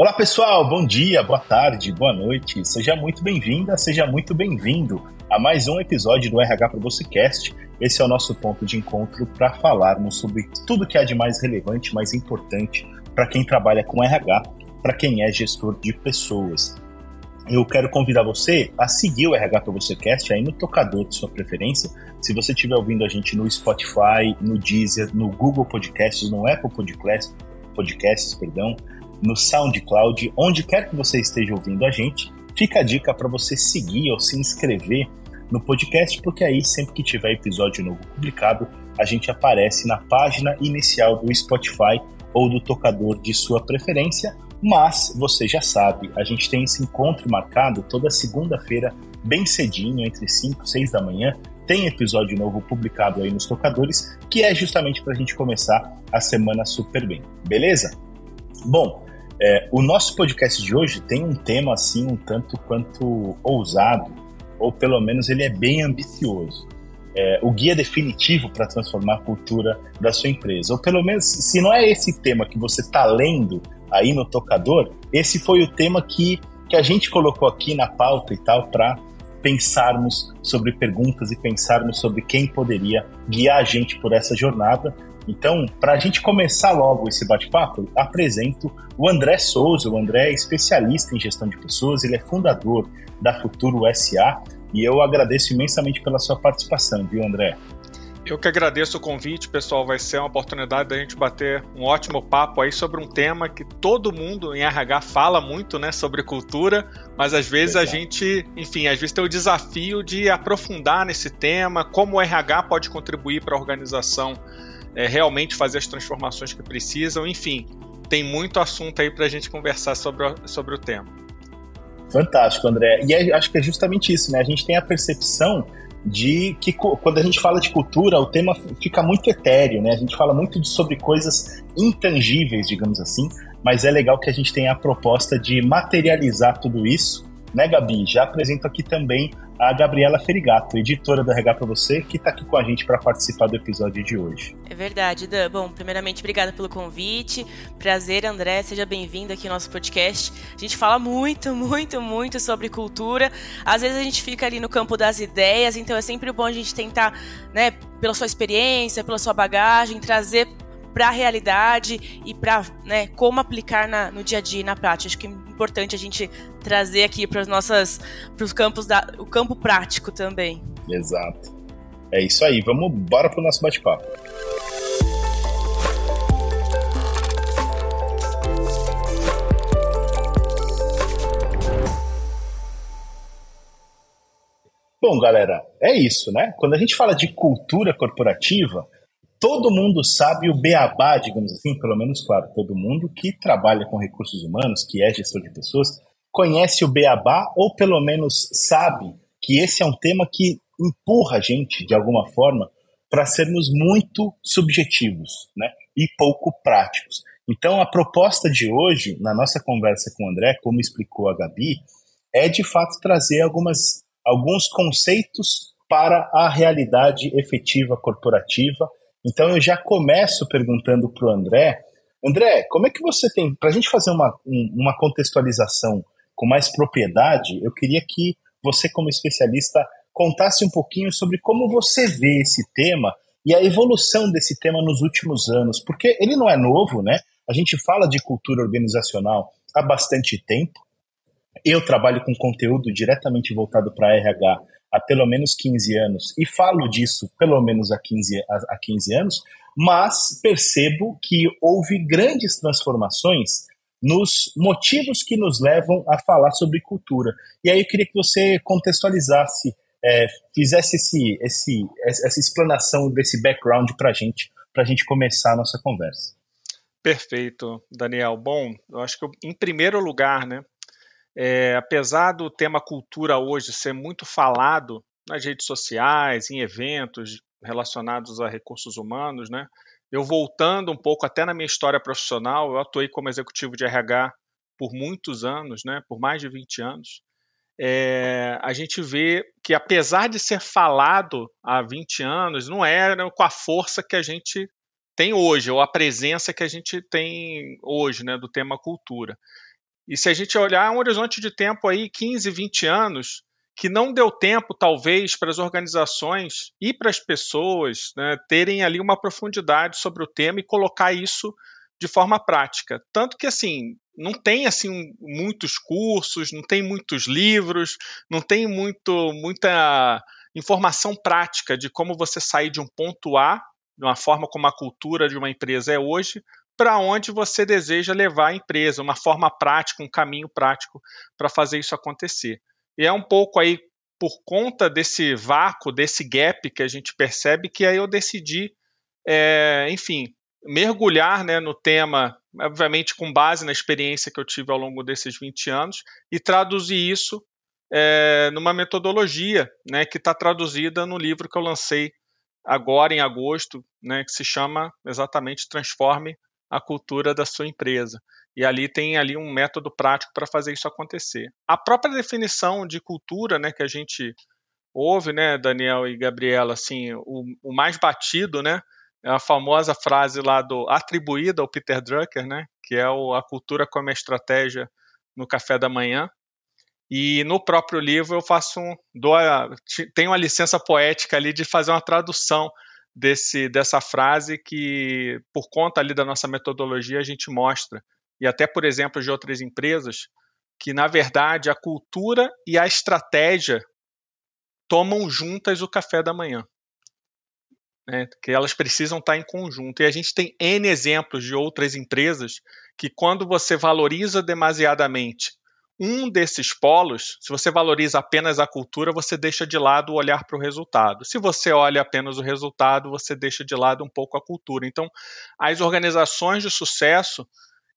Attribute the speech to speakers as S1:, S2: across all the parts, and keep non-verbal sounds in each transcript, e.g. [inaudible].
S1: Olá pessoal, bom dia, boa tarde, boa noite. Seja muito bem-vinda, seja muito bem-vindo a mais um episódio do RH para. Esse é o nosso ponto de encontro para falarmos sobre tudo que há de mais relevante, mais importante para quem trabalha com RH, para quem é gestor de pessoas. Eu quero convidar você a seguir o RH para aí no tocador de sua preferência. Se você estiver ouvindo a gente no Spotify, no Deezer, no Google Podcasts, no Apple Podcasts, Podcasts, perdão, no SoundCloud, onde quer que você esteja ouvindo a gente, fica a dica para você seguir ou se inscrever no podcast, porque aí sempre que tiver episódio novo publicado, a gente aparece na página inicial do Spotify ou do tocador de sua preferência. Mas você já sabe, a gente tem esse encontro marcado toda segunda-feira, bem cedinho, entre 5 e 6 da manhã. Tem episódio novo publicado aí nos tocadores, que é justamente para a gente começar a semana super bem, beleza? Bom, é, o nosso podcast de hoje tem um tema assim um tanto quanto ousado, ou pelo menos ele é bem ambicioso. É, o guia definitivo para transformar a cultura da sua empresa. Ou pelo menos, se não é esse tema que você está lendo aí no tocador, esse foi o tema que, que a gente colocou aqui na pauta e tal para pensarmos sobre perguntas e pensarmos sobre quem poderia guiar a gente por essa jornada então, para a gente começar logo esse bate-papo, apresento o André Souza. O André é especialista em gestão de pessoas, ele é fundador da Futuro SA e eu agradeço imensamente pela sua participação, viu, André?
S2: Eu que agradeço o convite, pessoal. Vai ser uma oportunidade da gente bater um ótimo papo aí sobre um tema que todo mundo em RH fala muito, né, sobre cultura, mas às vezes Exato. a gente, enfim, às vezes tem o desafio de aprofundar nesse tema, como o RH pode contribuir para a organização é, realmente fazer as transformações que precisam. Enfim, tem muito assunto aí para a gente conversar sobre o, sobre o tema.
S1: Fantástico, André. E é, acho que é justamente isso, né? A gente tem a percepção de que quando a gente fala de cultura, o tema fica muito etéreo, né? A gente fala muito de, sobre coisas intangíveis, digamos assim, mas é legal que a gente tenha a proposta de materializar tudo isso né, Gabi? Já apresento aqui também a Gabriela Ferigato, editora do RH para você, que está aqui com a gente para participar do episódio de hoje.
S3: É verdade, Dan. Bom, primeiramente, obrigada pelo convite. Prazer, André. Seja bem-vindo aqui ao nosso podcast. A gente fala muito, [laughs] muito, muito sobre cultura. Às vezes a gente fica ali no campo das ideias, então é sempre bom a gente tentar, né, pela sua experiência, pela sua bagagem, trazer para a realidade e para né, como aplicar na, no dia a dia e na prática. Acho que é importante a gente trazer aqui para os nossas para os campos da o campo prático também.
S1: Exato. É isso aí. Vamos bora para o nosso bate-papo. Bom, galera, é isso, né? Quando a gente fala de cultura corporativa, todo mundo sabe o beabá, digamos assim, pelo menos, claro, todo mundo que trabalha com recursos humanos, que é gestor de pessoas, conhece o beabá ou pelo menos sabe que esse é um tema que empurra a gente, de alguma forma, para sermos muito subjetivos né, e pouco práticos. Então, a proposta de hoje, na nossa conversa com o André, como explicou a Gabi, é de fato trazer algumas, alguns conceitos para a realidade efetiva corporativa então eu já começo perguntando para o André, André, como é que você tem, para a gente fazer uma, uma contextualização com mais propriedade, eu queria que você, como especialista, contasse um pouquinho sobre como você vê esse tema e a evolução desse tema nos últimos anos, porque ele não é novo, né? A gente fala de cultura organizacional há bastante tempo. Eu trabalho com conteúdo diretamente voltado para RH há pelo menos 15 anos, e falo disso pelo menos há 15, há 15 anos, mas percebo que houve grandes transformações nos motivos que nos levam a falar sobre cultura. E aí eu queria que você contextualizasse, é, fizesse esse, esse, essa explanação desse background para a gente, para a gente começar a nossa conversa.
S2: Perfeito, Daniel. Bom, eu acho que eu, em primeiro lugar, né, é, apesar do tema cultura hoje ser muito falado nas redes sociais, em eventos relacionados a recursos humanos, né? Eu voltando um pouco até na minha história profissional, eu atuei como executivo de RH por muitos anos, né? Por mais de 20 anos. É, a gente vê que apesar de ser falado há 20 anos, não era com a força que a gente tem hoje, ou a presença que a gente tem hoje, né, do tema cultura. E se a gente olhar um horizonte de tempo aí, 15, 20 anos, que não deu tempo, talvez, para as organizações e para as pessoas né, terem ali uma profundidade sobre o tema e colocar isso de forma prática. Tanto que, assim, não tem assim muitos cursos, não tem muitos livros, não tem muito, muita informação prática de como você sair de um ponto A, de uma forma como a cultura de uma empresa é hoje, para onde você deseja levar a empresa, uma forma prática, um caminho prático para fazer isso acontecer. E é um pouco aí por conta desse vácuo, desse gap que a gente percebe, que aí eu decidi, é, enfim, mergulhar né, no tema, obviamente com base na experiência que eu tive ao longo desses 20 anos, e traduzir isso é, numa metodologia né, que está traduzida no livro que eu lancei agora em agosto, né, que se chama exatamente Transforme a cultura da sua empresa. E ali tem ali um método prático para fazer isso acontecer. A própria definição de cultura, né, que a gente ouve, né, Daniel e Gabriela, assim, o, o mais batido, né, é a famosa frase lá do atribuída ao Peter Drucker, né, que é o, a cultura como estratégia no café da manhã. E no próprio livro eu faço um, dou a, tenho uma licença poética ali de fazer uma tradução desse, dessa frase que, por conta ali da nossa metodologia, a gente mostra, e até por exemplo de outras empresas, que na verdade a cultura e a estratégia tomam juntas o café da manhã. Né, que elas precisam estar em conjunto. E a gente tem N exemplos de outras empresas que, quando você valoriza demasiadamente um desses polos, se você valoriza apenas a cultura, você deixa de lado o olhar para o resultado. Se você olha apenas o resultado, você deixa de lado um pouco a cultura. Então, as organizações de sucesso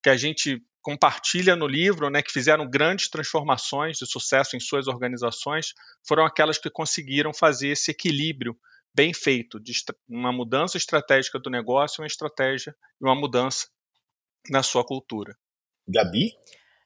S2: que a gente compartilha no livro, né, que fizeram grandes transformações de sucesso em suas organizações, foram aquelas que conseguiram fazer esse equilíbrio bem feito de uma mudança estratégica do negócio, uma estratégia e uma mudança na sua cultura.
S1: Gabi?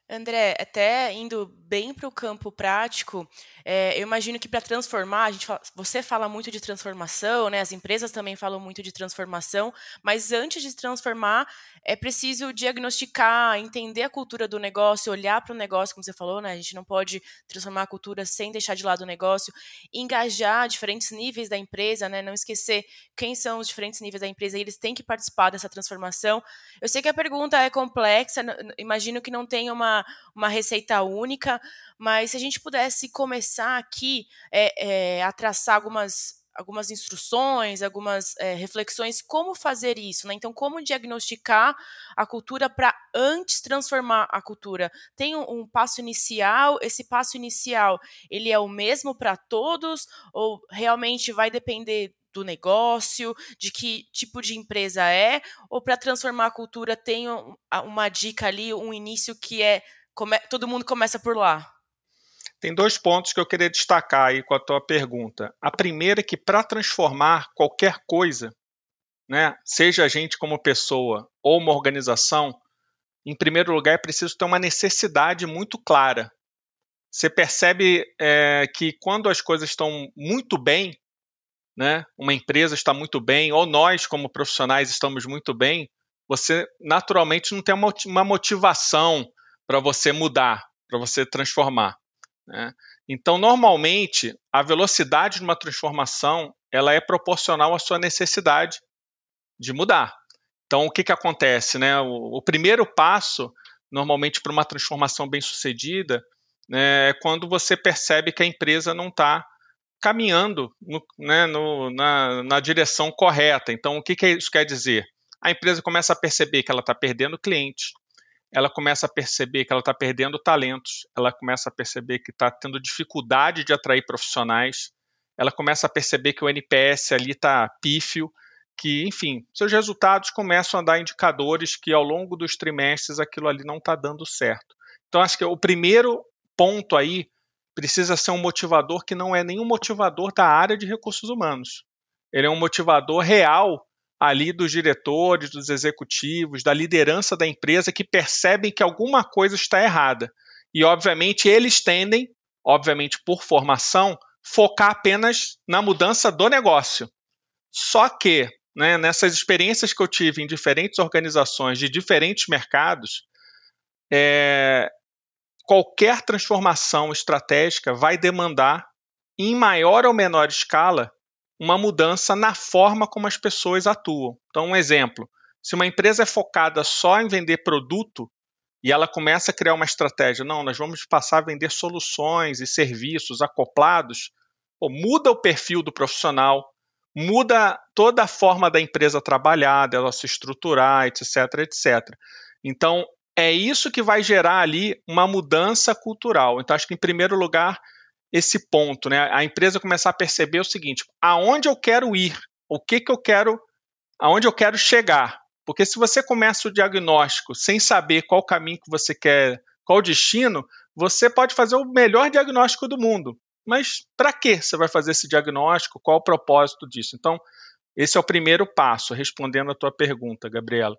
S3: André, até indo bem para o campo prático, é, eu imagino que para transformar, a gente fala, você fala muito de transformação, né? As empresas também falam muito de transformação, mas antes de transformar, é preciso diagnosticar, entender a cultura do negócio, olhar para o negócio, como você falou, né? A gente não pode transformar a cultura sem deixar de lado o negócio, engajar diferentes níveis da empresa, né? Não esquecer quem são os diferentes níveis da empresa e eles têm que participar dessa transformação. Eu sei que a pergunta é complexa, imagino que não tenha uma, uma receita única, mas se a gente pudesse começar aqui é, é, a traçar algumas algumas instruções, algumas é, reflexões como fazer isso, né? Então, como diagnosticar a cultura para antes transformar a cultura? Tem um, um, passo inicial, esse passo inicial, ele é o mesmo para todos ou realmente vai depender do negócio, de que tipo de empresa é, ou para transformar a cultura tem uma dica ali, um início que é come, todo mundo começa por lá?
S2: Tem dois pontos que eu queria destacar aí com a tua pergunta. A primeira é que para transformar qualquer coisa, né, seja a gente como pessoa ou uma organização, em primeiro lugar é preciso ter uma necessidade muito clara. Você percebe é, que quando as coisas estão muito bem, né, uma empresa está muito bem, ou nós como profissionais estamos muito bem, você naturalmente não tem uma motivação para você mudar, para você transformar. Né? Então, normalmente, a velocidade de uma transformação ela é proporcional à sua necessidade de mudar. Então, o que, que acontece? Né? O, o primeiro passo, normalmente, para uma transformação bem sucedida, né, é quando você percebe que a empresa não está caminhando no, né, no, na, na, direção correta. Então, o que, que isso quer dizer? A empresa começa a perceber que ela está perdendo clientes, ela começa a perceber que ela está perdendo talentos, ela começa a perceber que está tendo dificuldade de atrair profissionais, ela começa a perceber que o NPS ali está pífio, que, enfim, seus resultados começam a dar indicadores que ao longo dos trimestres aquilo ali não está dando certo. Então, acho que o primeiro ponto aí precisa ser um motivador que não é nenhum motivador da área de recursos humanos. Ele é um motivador real ali dos diretores, dos executivos, da liderança da empresa que percebem que alguma coisa está errada. E, obviamente, eles tendem, obviamente por formação, focar apenas na mudança do negócio. Só que, né, nessas experiências que eu tive em diferentes organizações de diferentes mercados, é, qualquer transformação estratégica vai demandar, em maior ou menor escala, uma mudança na forma como as pessoas atuam. Então, um exemplo: se uma empresa é focada só em vender produto e ela começa a criar uma estratégia, não, nós vamos passar a vender soluções e serviços acoplados, pô, muda o perfil do profissional, muda toda a forma da empresa trabalhar, dela se estruturar, etc, etc. Então, é isso que vai gerar ali uma mudança cultural. Então, acho que, em primeiro lugar, esse ponto, né? A empresa começar a perceber o seguinte: aonde eu quero ir, o que, que eu quero, aonde eu quero chegar. Porque se você começa o diagnóstico sem saber qual caminho que você quer, qual destino, você pode fazer o melhor diagnóstico do mundo. Mas para que você vai fazer esse diagnóstico? Qual o propósito disso? Então, esse é o primeiro passo, respondendo a tua pergunta, Gabriela.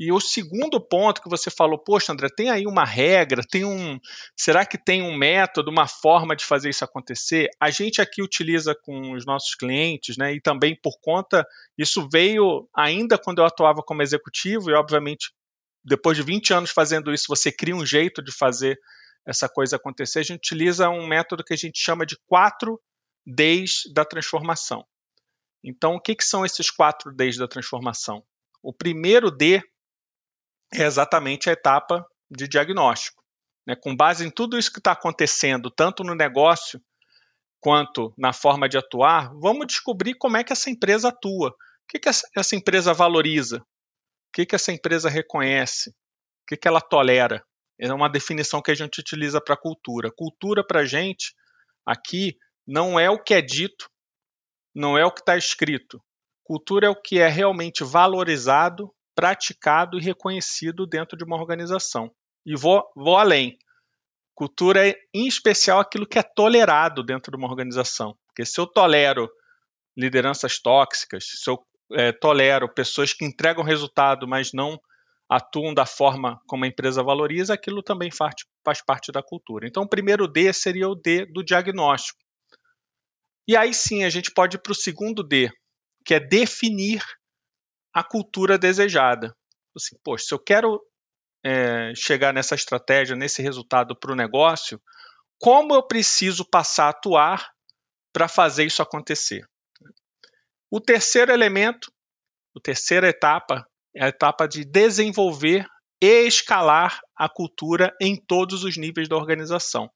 S2: E o segundo ponto que você falou, poxa, André, tem aí uma regra, tem um. Será que tem um método, uma forma de fazer isso acontecer? A gente aqui utiliza com os nossos clientes, né? E também por conta, isso veio ainda quando eu atuava como executivo, e obviamente, depois de 20 anos fazendo isso, você cria um jeito de fazer essa coisa acontecer. A gente utiliza um método que a gente chama de quatro Ds da transformação. Então, o que, que são esses quatro Ds da transformação? O primeiro D é exatamente a etapa de diagnóstico. Né? Com base em tudo isso que está acontecendo, tanto no negócio quanto na forma de atuar, vamos descobrir como é que essa empresa atua. O que, que essa empresa valoriza? O que, que essa empresa reconhece? O que, que ela tolera? É uma definição que a gente utiliza para cultura. Cultura, para a gente, aqui, não é o que é dito, não é o que está escrito. Cultura é o que é realmente valorizado praticado e reconhecido dentro de uma organização. E vou, vou além. Cultura é, em especial, aquilo que é tolerado dentro de uma organização. Porque se eu tolero lideranças tóxicas, se eu é, tolero pessoas que entregam resultado, mas não atuam da forma como a empresa valoriza, aquilo também faz, faz parte da cultura. Então, o primeiro D seria o D do diagnóstico. E aí sim a gente pode ir para o segundo D, que é definir a cultura desejada. Assim, poxa, se eu quero é, chegar nessa estratégia, nesse resultado para o negócio, como eu preciso passar a atuar para fazer isso acontecer? O terceiro elemento, a terceira etapa, é a etapa de desenvolver e escalar a cultura em todos os níveis da organização.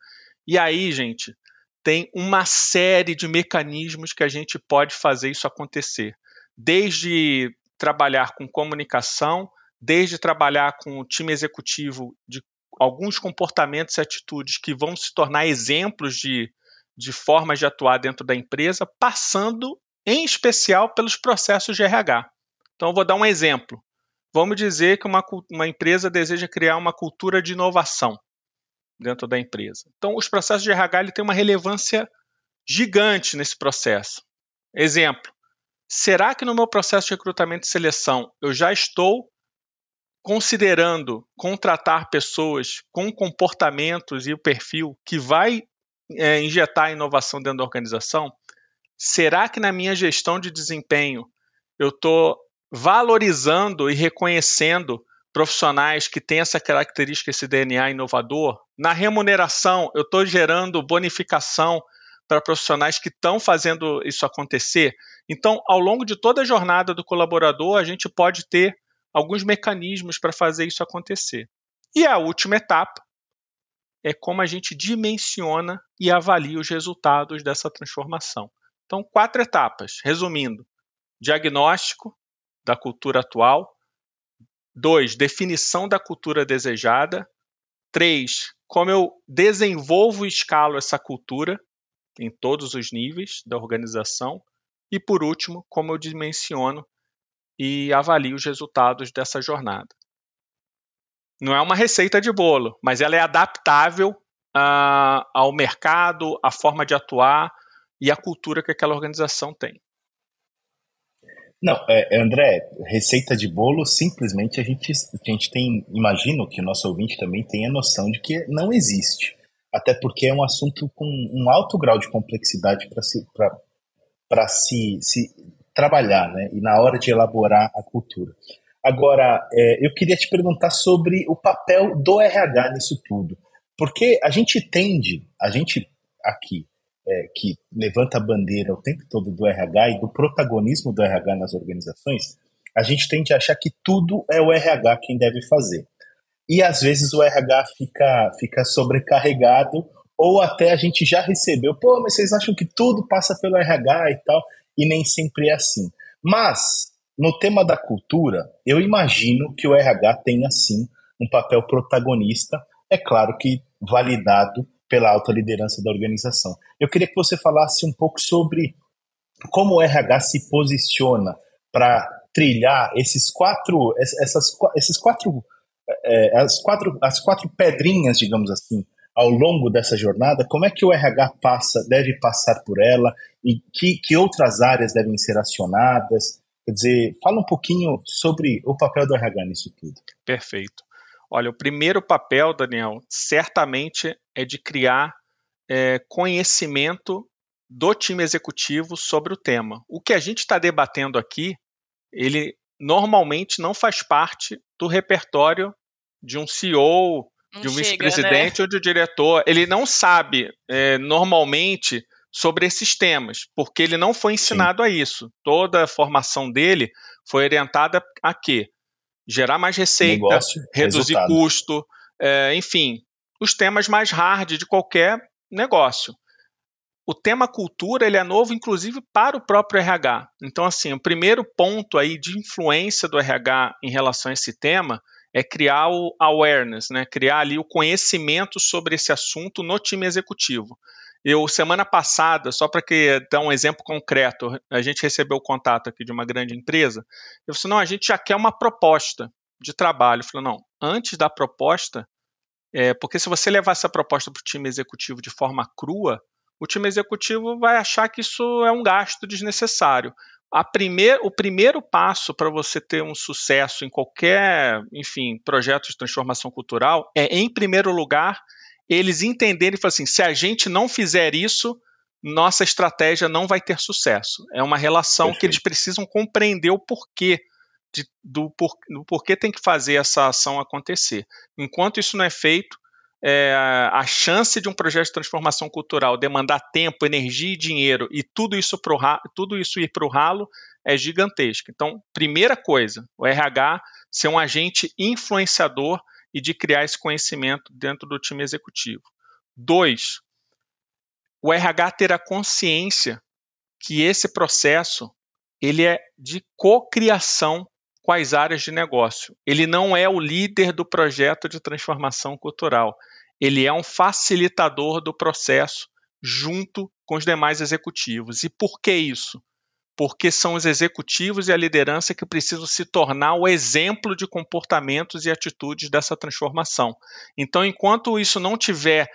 S2: E aí, gente, tem uma série de mecanismos que a gente pode fazer isso acontecer. Desde trabalhar com comunicação, desde trabalhar com o time executivo de alguns comportamentos e atitudes que vão se tornar exemplos de, de formas de atuar dentro da empresa, passando em especial pelos processos de RH. Então, eu vou dar um exemplo. Vamos dizer que uma, uma empresa deseja criar uma cultura de inovação dentro da empresa. Então, os processos de RH tem uma relevância gigante nesse processo. Exemplo: será que no meu processo de recrutamento e seleção eu já estou considerando contratar pessoas com comportamentos e o perfil que vai é, injetar inovação dentro da organização? Será que na minha gestão de desempenho eu estou valorizando e reconhecendo profissionais que têm essa característica, esse DNA inovador? Na remuneração, eu estou gerando bonificação para profissionais que estão fazendo isso acontecer. Então, ao longo de toda a jornada do colaborador, a gente pode ter alguns mecanismos para fazer isso acontecer. E a última etapa é como a gente dimensiona e avalia os resultados dessa transformação. Então, quatro etapas, resumindo: diagnóstico da cultura atual, dois, definição da cultura desejada, três, como eu desenvolvo e escalo essa cultura, em todos os níveis da organização. E por último, como eu dimensiono e avalio os resultados dessa jornada. Não é uma receita de bolo, mas ela é adaptável uh, ao mercado, à forma de atuar e à cultura que aquela organização tem.
S1: Não, é, André, receita de bolo, simplesmente a gente, a gente tem, imagino que o nosso ouvinte também tenha noção de que não existe até porque é um assunto com um alto grau de complexidade para se, se, se trabalhar, né? E na hora de elaborar a cultura. Agora, é, eu queria te perguntar sobre o papel do RH nisso tudo. Porque a gente tende, a gente aqui, é, que levanta a bandeira o tempo todo do RH e do protagonismo do RH nas organizações, a gente tende a achar que tudo é o RH quem deve fazer. E às vezes o RH fica, fica sobrecarregado, ou até a gente já recebeu, pô, mas vocês acham que tudo passa pelo RH e tal, e nem sempre é assim. Mas, no tema da cultura, eu imagino que o RH tenha sim um papel protagonista, é claro que validado pela alta liderança da organização. Eu queria que você falasse um pouco sobre como o RH se posiciona para trilhar esses quatro, essas, esses quatro, é, as quatro, as quatro pedrinhas, digamos assim, ao longo dessa jornada, como é que o RH passa, deve passar por ela e que, que outras áreas devem ser acionadas? Quer dizer, fala um pouquinho sobre o papel do RH nisso tudo.
S2: Perfeito. Olha, o primeiro papel, Daniel, certamente é de criar é, conhecimento do time executivo sobre o tema. O que a gente está debatendo aqui ele normalmente não faz parte do repertório de um CEO, de um vice-presidente né? ou de um diretor. Ele não sabe é, normalmente sobre esses temas, porque ele não foi ensinado Sim. a isso. Toda a formação dele foi orientada a quê? Gerar mais receita, Negócio, reduzir resultado. custo, é, enfim, os temas mais hard de qualquer negócio o tema cultura ele é novo, inclusive, para o próprio RH. Então, assim, o primeiro ponto aí de influência do RH em relação a esse tema é criar o awareness, né? criar ali o conhecimento sobre esse assunto no time executivo. Eu, semana passada, só para dar um exemplo concreto, a gente recebeu o contato aqui de uma grande empresa. Eu falei, não, a gente já quer uma proposta de trabalho. Eu falei, não, antes da proposta, é, porque se você levar essa proposta para o time executivo de forma crua, o time executivo vai achar que isso é um gasto desnecessário. Primeir, o primeiro passo para você ter um sucesso em qualquer, enfim, projeto de transformação cultural é, em primeiro lugar, eles entenderem e falar assim: se a gente não fizer isso, nossa estratégia não vai ter sucesso. É uma relação Perfeito. que eles precisam compreender o porquê de, do, por, do porquê tem que fazer essa ação acontecer. Enquanto isso não é feito, é, a chance de um projeto de transformação cultural demandar tempo, energia e dinheiro e tudo isso, pro, tudo isso ir para o ralo é gigantesca. Então, primeira coisa, o RH ser um agente influenciador e de criar esse conhecimento dentro do time executivo. Dois, o RH ter a consciência que esse processo ele é de cocriação com as áreas de negócio. Ele não é o líder do projeto de transformação cultural ele é um facilitador do processo junto com os demais executivos. E por que isso? Porque são os executivos e a liderança que precisam se tornar o exemplo de comportamentos e atitudes dessa transformação. Então, enquanto isso não tiver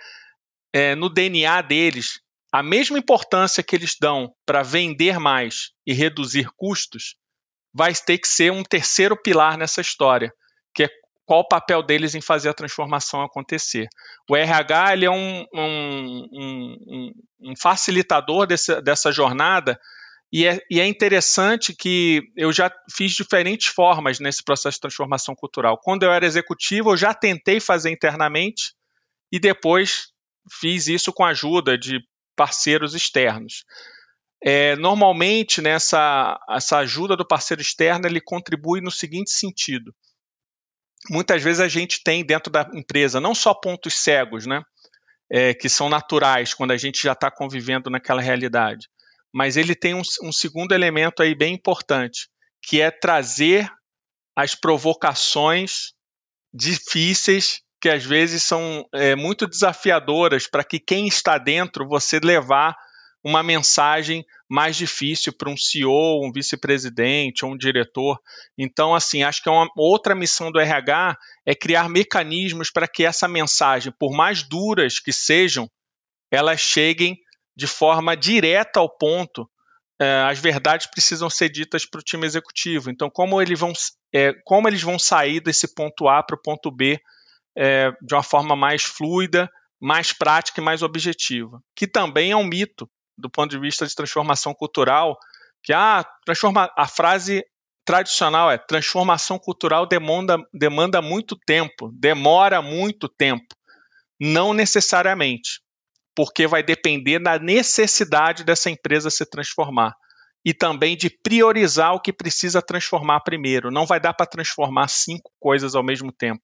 S2: é, no DNA deles a mesma importância que eles dão para vender mais e reduzir custos, vai ter que ser um terceiro pilar nessa história, que é qual o papel deles em fazer a transformação acontecer. O RH ele é um, um, um, um facilitador desse, dessa jornada e é, e é, interessante que eu já fiz diferentes formas nesse processo de transformação cultural. Quando eu era executivo, eu já tentei fazer internamente e depois fiz isso com a ajuda de parceiros externos. É, normalmente, nessa essa ajuda do parceiro externo, ele contribui no seguinte sentido muitas vezes a gente tem dentro da empresa não só pontos cegos, né, é, que são naturais quando a gente já está convivendo naquela realidade, mas ele tem um, um, segundo elemento aí bem importante, que é trazer as provocações difíceis que às vezes são é, muito desafiadoras para que quem está dentro você levar uma mensagem mais difícil para um CEO, um vice-presidente ou um diretor. Então, assim, acho que é uma outra missão do RH é criar mecanismos para que essa mensagem, por mais duras que sejam, elas cheguem de forma direta ao ponto. É, as verdades precisam ser ditas para o time executivo. Então, como eles vão, é, como eles vão sair desse ponto A para o ponto B é, de uma forma mais fluida, mais prática e mais objetiva, que também é um mito do ponto de vista de transformação cultural, que ah, transforma, a frase tradicional é transformação cultural demanda, demanda muito tempo, demora muito tempo. Não necessariamente, porque vai depender da necessidade dessa empresa se transformar e também de priorizar o que precisa transformar primeiro. Não vai dar para transformar cinco coisas ao mesmo tempo.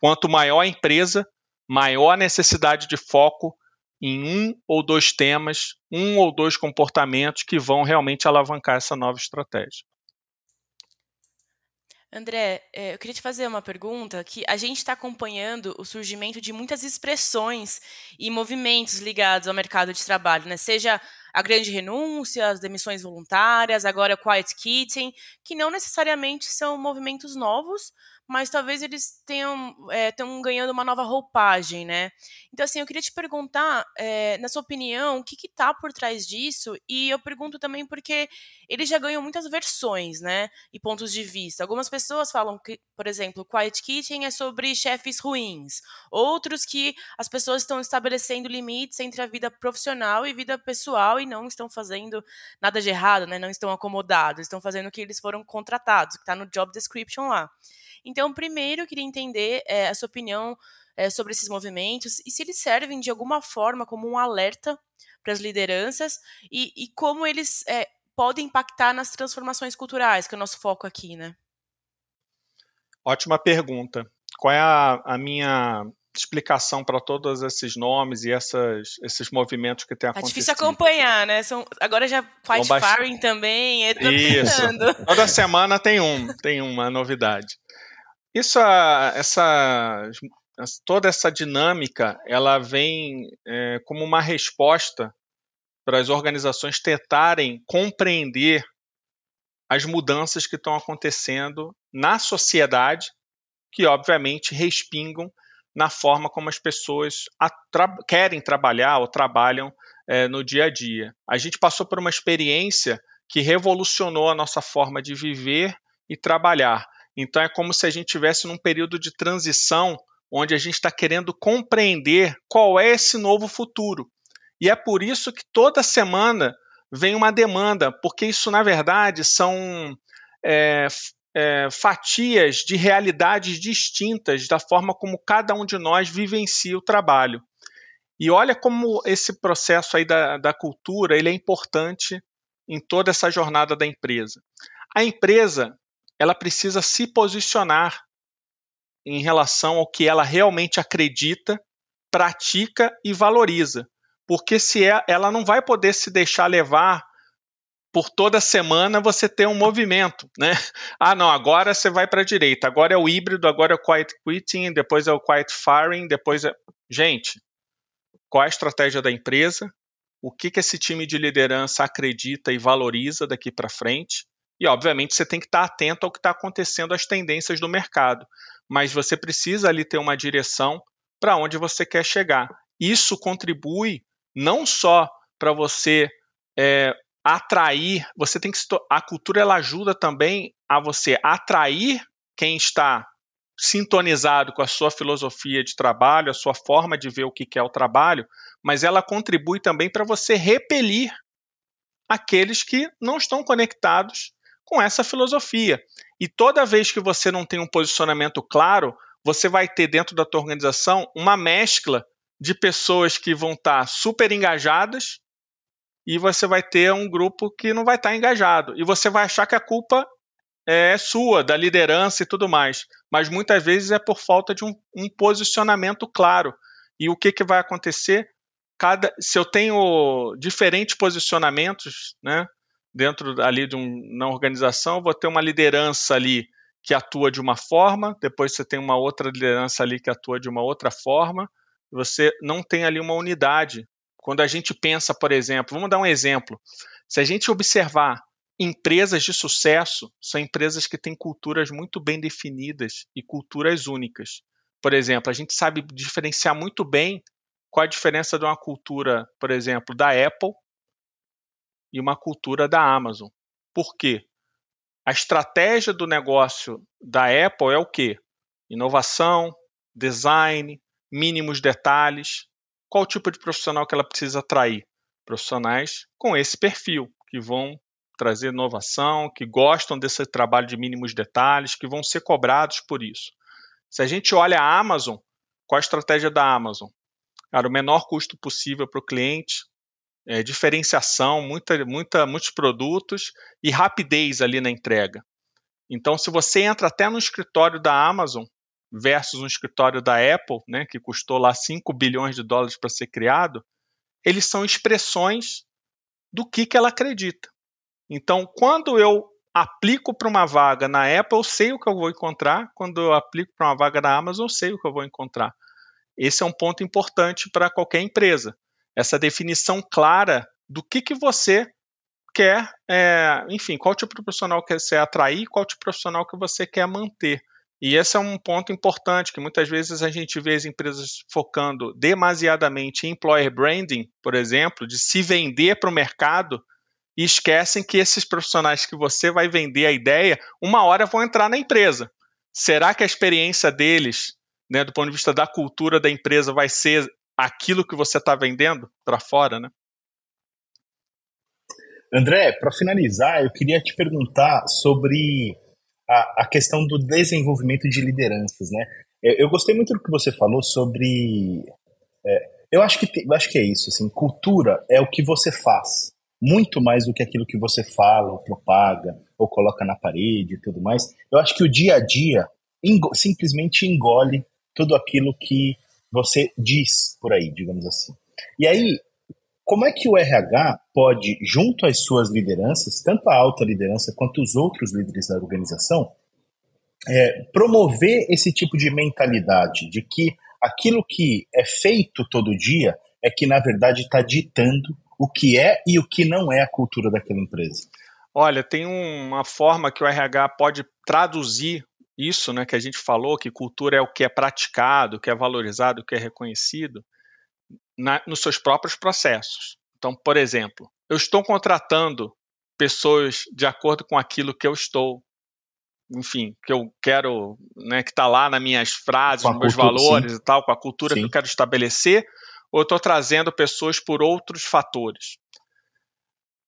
S2: Quanto maior a empresa, maior a necessidade de foco em um ou dois temas, um ou dois comportamentos que vão realmente alavancar essa nova estratégia.
S3: André, é, eu queria te fazer uma pergunta que a gente está acompanhando o surgimento de muitas expressões e movimentos ligados ao mercado de trabalho, né? Seja a grande renúncia, as demissões voluntárias, agora o quiet quitting, que não necessariamente são movimentos novos, mas talvez eles tenham, é, tenham ganhando uma nova roupagem, né? Então, assim, eu queria te perguntar, é, na sua opinião, o que está por trás disso? E eu pergunto também porque eles já ganham muitas versões, né? E pontos de vista. Algumas pessoas falam que, por exemplo, Quiet Kitchen é sobre chefes ruins. Outros que as pessoas estão estabelecendo limites entre a vida profissional e vida pessoal e não estão fazendo nada de errado, né? Não estão acomodados, estão fazendo o que eles foram contratados, que está no job description lá. Então, primeiro, eu queria entender é, a sua opinião é, sobre esses movimentos e se eles servem de alguma forma como um alerta para as lideranças e, e como eles é, podem impactar nas transformações culturais, que é o nosso foco aqui, né?
S2: Ótima pergunta. Qual é a, a minha explicação para todos esses nomes e essas, esses movimentos que têm acontecido.
S3: É difícil acompanhar, né? São, agora já faz bast... firing também.
S2: Isso. Toda semana tem um, tem uma novidade. Isso, essa, toda essa dinâmica, ela vem é, como uma resposta para as organizações tentarem compreender as mudanças que estão acontecendo na sociedade, que obviamente respingam na forma como as pessoas tra querem trabalhar ou trabalham é, no dia a dia. A gente passou por uma experiência que revolucionou a nossa forma de viver e trabalhar. Então é como se a gente tivesse num período de transição onde a gente está querendo compreender qual é esse novo futuro. E é por isso que toda semana vem uma demanda, porque isso, na verdade, são é, é, fatias de realidades distintas da forma como cada um de nós vivencia o trabalho. E olha como esse processo aí da, da cultura ele é importante em toda essa jornada da empresa. A empresa ela precisa se posicionar em relação ao que ela realmente acredita, pratica e valoriza. Porque se é, ela não vai poder se deixar levar por toda semana você ter um movimento, né? [laughs] Ah, não, agora você vai para a direita, agora é o híbrido, agora é o quiet quitting, depois é o quiet firing, depois é. Gente, qual é a estratégia da empresa? O que, que esse time de liderança acredita e valoriza daqui para frente? E, obviamente, você tem que estar atento ao que está acontecendo, às tendências do mercado. Mas você precisa ali ter uma direção para onde você quer chegar. Isso contribui não só para você é, atrair, você tem que a cultura ela ajuda também a você atrair quem está sintonizado com a sua filosofia de trabalho, a sua forma de ver o que é o trabalho, mas ela contribui também para você repelir aqueles que não estão conectados com essa filosofia. E toda vez que você não tem um posicionamento claro, você vai ter dentro da tua organização uma mescla de pessoas que vão estar super engajadas e você vai ter um grupo que não vai estar engajado. E você vai achar que a culpa é sua, da liderança e tudo mais. Mas muitas vezes é por falta de um, um posicionamento claro. E o que, que vai acontecer? Cada, se eu tenho diferentes posicionamentos, né, dentro ali de um, na organização, vou ter uma liderança ali que atua de uma forma, depois você tem uma outra liderança ali que atua de uma outra forma, você não tem ali uma unidade. Quando a gente pensa, por exemplo, vamos dar um exemplo. Se a gente observar empresas de sucesso, são empresas que têm culturas muito bem definidas e culturas únicas. Por exemplo, a gente sabe diferenciar muito bem qual a diferença de uma cultura, por exemplo, da Apple e uma cultura da Amazon. Por quê? A estratégia do negócio da Apple é o quê? Inovação, design, mínimos detalhes. Qual tipo de profissional que ela precisa atrair? Profissionais com esse perfil, que vão trazer inovação, que gostam desse trabalho de mínimos detalhes, que vão ser cobrados por isso. Se a gente olha a Amazon, qual a estratégia da Amazon? Cara, o menor custo possível para o cliente, é, diferenciação, muita, muita, muitos produtos e rapidez ali na entrega. Então, se você entra até no escritório da Amazon versus um escritório da Apple, né, que custou lá 5 bilhões de dólares para ser criado, eles são expressões do que, que ela acredita. Então, quando eu aplico para uma vaga na Apple, eu sei o que eu vou encontrar. Quando eu aplico para uma vaga na Amazon, eu sei o que eu vou encontrar. Esse é um ponto importante para qualquer empresa. Essa definição clara do que, que você quer, é, enfim, qual tipo de profissional que você atrair, qual tipo de profissional que você quer manter. E esse é um ponto importante que muitas vezes a gente vê as empresas focando demasiadamente em employer branding, por exemplo, de se vender para o mercado e esquecem que esses profissionais que você vai vender a ideia, uma hora vão entrar na empresa. Será que a experiência deles, né, do ponto de vista da cultura da empresa, vai ser aquilo que você está vendendo para fora, né?
S1: André, para finalizar, eu queria te perguntar sobre a, a, questão do desenvolvimento de lideranças, né? Eu, eu, gostei muito do que você falou sobre. É, eu acho que, eu acho que é isso, assim, cultura é o que você faz, muito mais do que aquilo que você fala, ou propaga, ou coloca na parede e tudo mais. Eu acho que o dia a dia simplesmente engole tudo aquilo que você diz por aí, digamos assim. E aí, como é que o RH pode, junto às suas lideranças, tanto a alta liderança quanto os outros líderes da organização, é, promover esse tipo de mentalidade de que aquilo que é feito todo dia é que, na verdade, está ditando o que é e o que não é a cultura daquela empresa?
S2: Olha, tem uma forma que o RH pode traduzir isso, né, que a gente falou, que cultura é o que é praticado, o que é valorizado, o que é reconhecido, na, nos seus próprios processos. Então, por exemplo, eu estou contratando pessoas de acordo com aquilo que eu estou, enfim, que eu quero, né, que está lá nas minhas frases, nos meus cultura, valores sim. e tal, com a cultura sim. que eu quero estabelecer, ou eu estou trazendo pessoas por outros fatores.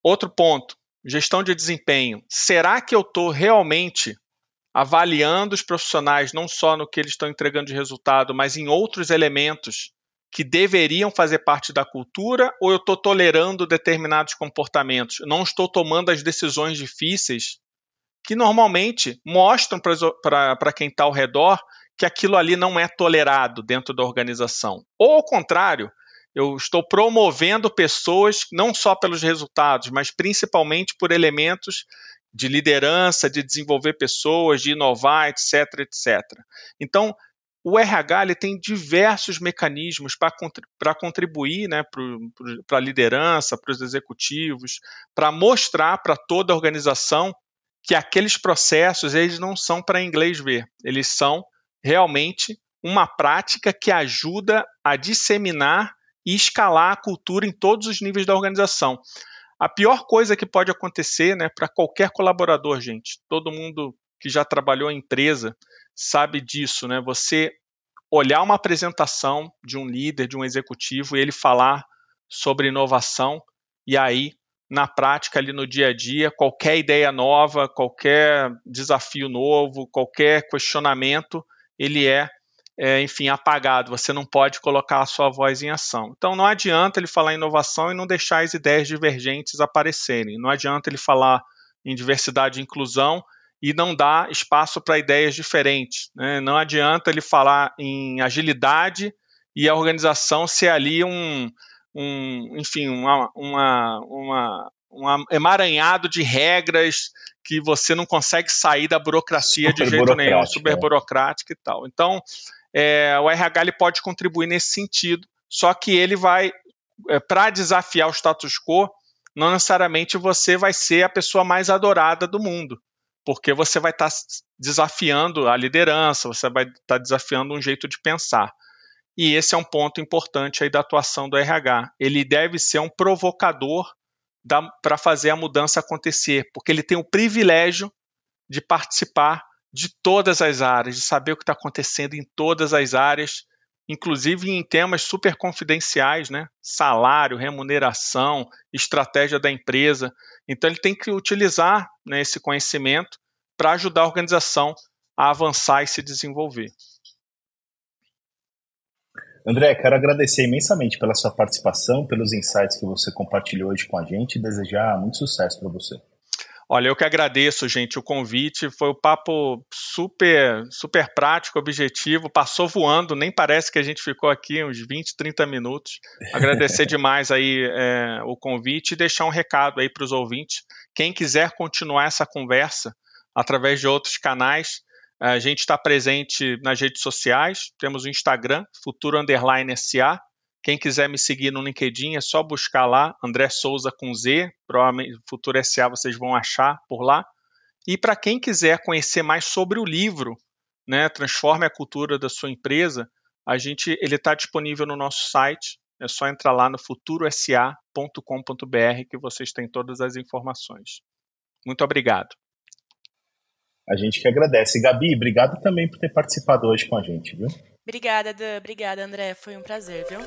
S2: Outro ponto, gestão de desempenho. Será que eu estou realmente avaliando os profissionais não só no que eles estão entregando de resultado, mas em outros elementos que deveriam fazer parte da cultura ou eu estou tolerando determinados comportamentos? Não estou tomando as decisões difíceis que normalmente mostram para quem está ao redor que aquilo ali não é tolerado dentro da organização. Ou ao contrário, eu estou promovendo pessoas não só pelos resultados, mas principalmente por elementos de liderança, de desenvolver pessoas, de inovar, etc, etc. Então, o RH ele tem diversos mecanismos para contribuir né, para a liderança, para os executivos, para mostrar para toda a organização que aqueles processos eles não são para inglês ver, eles são realmente uma prática que ajuda a disseminar e escalar a cultura em todos os níveis da organização. A pior coisa que pode acontecer, né, para qualquer colaborador, gente, todo mundo que já trabalhou em empresa sabe disso, né? Você olhar uma apresentação de um líder, de um executivo e ele falar sobre inovação e aí na prática ali no dia a dia, qualquer ideia nova, qualquer desafio novo, qualquer questionamento, ele é é, enfim, apagado. Você não pode colocar a sua voz em ação. Então não adianta ele falar em inovação e não deixar as ideias divergentes aparecerem. Não adianta ele falar em diversidade e inclusão e não dar espaço para ideias diferentes. Né? Não adianta ele falar em agilidade e a organização ser ali um, um enfim, uma, uma, uma, um emaranhado de regras que você não consegue sair da burocracia super de jeito nenhum, super é. burocrática e tal. Então, é, o RH ele pode contribuir nesse sentido, só que ele vai, é, para desafiar o status quo, não necessariamente você vai ser a pessoa mais adorada do mundo, porque você vai estar tá desafiando a liderança, você vai estar tá desafiando um jeito de pensar. E esse é um ponto importante aí da atuação do RH. Ele deve ser um provocador para fazer a mudança acontecer, porque ele tem o privilégio de participar de todas as áreas, de saber o que está acontecendo em todas as áreas, inclusive em temas super confidenciais, né? Salário, remuneração, estratégia da empresa. Então ele tem que utilizar né, esse conhecimento para ajudar a organização a avançar e se desenvolver.
S1: André, quero agradecer imensamente pela sua participação, pelos insights que você compartilhou hoje com a gente e desejar muito sucesso para você.
S2: Olha, eu que agradeço, gente, o convite. Foi um papo super, super prático, objetivo. Passou voando, nem parece que a gente ficou aqui uns 20, 30 minutos. Agradecer [laughs] demais aí é, o convite e deixar um recado aí para os ouvintes. Quem quiser continuar essa conversa através de outros canais, a gente está presente nas redes sociais. Temos o Instagram, Futuro Underline SA. Quem quiser me seguir no LinkedIn é só buscar lá, André Souza com Z, provavelmente Futuro SA vocês vão achar por lá. E para quem quiser conhecer mais sobre o livro, né, Transforme a Cultura da Sua Empresa, a gente ele está disponível no nosso site. É só entrar lá no futurosa.com.br que vocês têm todas as informações. Muito obrigado.
S1: A gente que agradece. Gabi, obrigado também por ter participado hoje com a gente, viu?
S3: Obrigada, Dan. Obrigada, André. Foi um prazer, viu?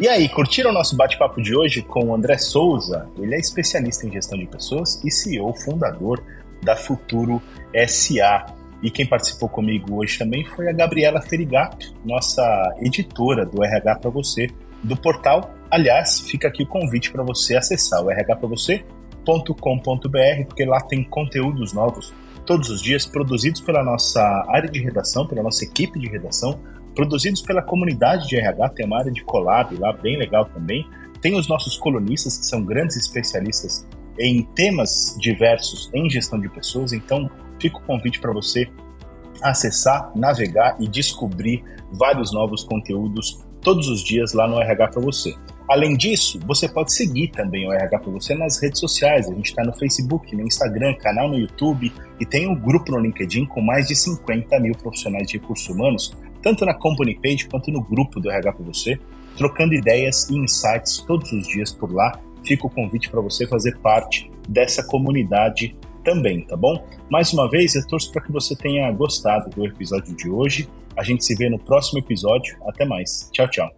S1: E aí, curtiram o nosso bate-papo de hoje com o André Souza? Ele é especialista em gestão de pessoas e CEO fundador da Futuro SA. E quem participou comigo hoje também foi a Gabriela Ferigato, nossa editora do RH para você, do portal. Aliás, fica aqui o convite para você acessar o rhpravocê.com.br, porque lá tem conteúdos novos todos os dias, produzidos pela nossa área de redação, pela nossa equipe de redação, produzidos pela comunidade de RH, tem uma área de collab lá bem legal também. Tem os nossos colunistas, que são grandes especialistas em temas diversos em gestão de pessoas, então fica o convite para você acessar, navegar e descobrir vários novos conteúdos todos os dias lá no RH para você. Além disso, você pode seguir também o RH para você nas redes sociais. A gente está no Facebook, no Instagram, canal no YouTube e tem um grupo no LinkedIn com mais de 50 mil profissionais de recursos humanos, tanto na company page quanto no grupo do RH para você, trocando ideias e insights todos os dias por lá. Fica o convite para você fazer parte dessa comunidade também, tá bom? Mais uma vez, eu torço para que você tenha gostado do episódio de hoje. A gente se vê no próximo episódio. Até mais. Tchau, tchau.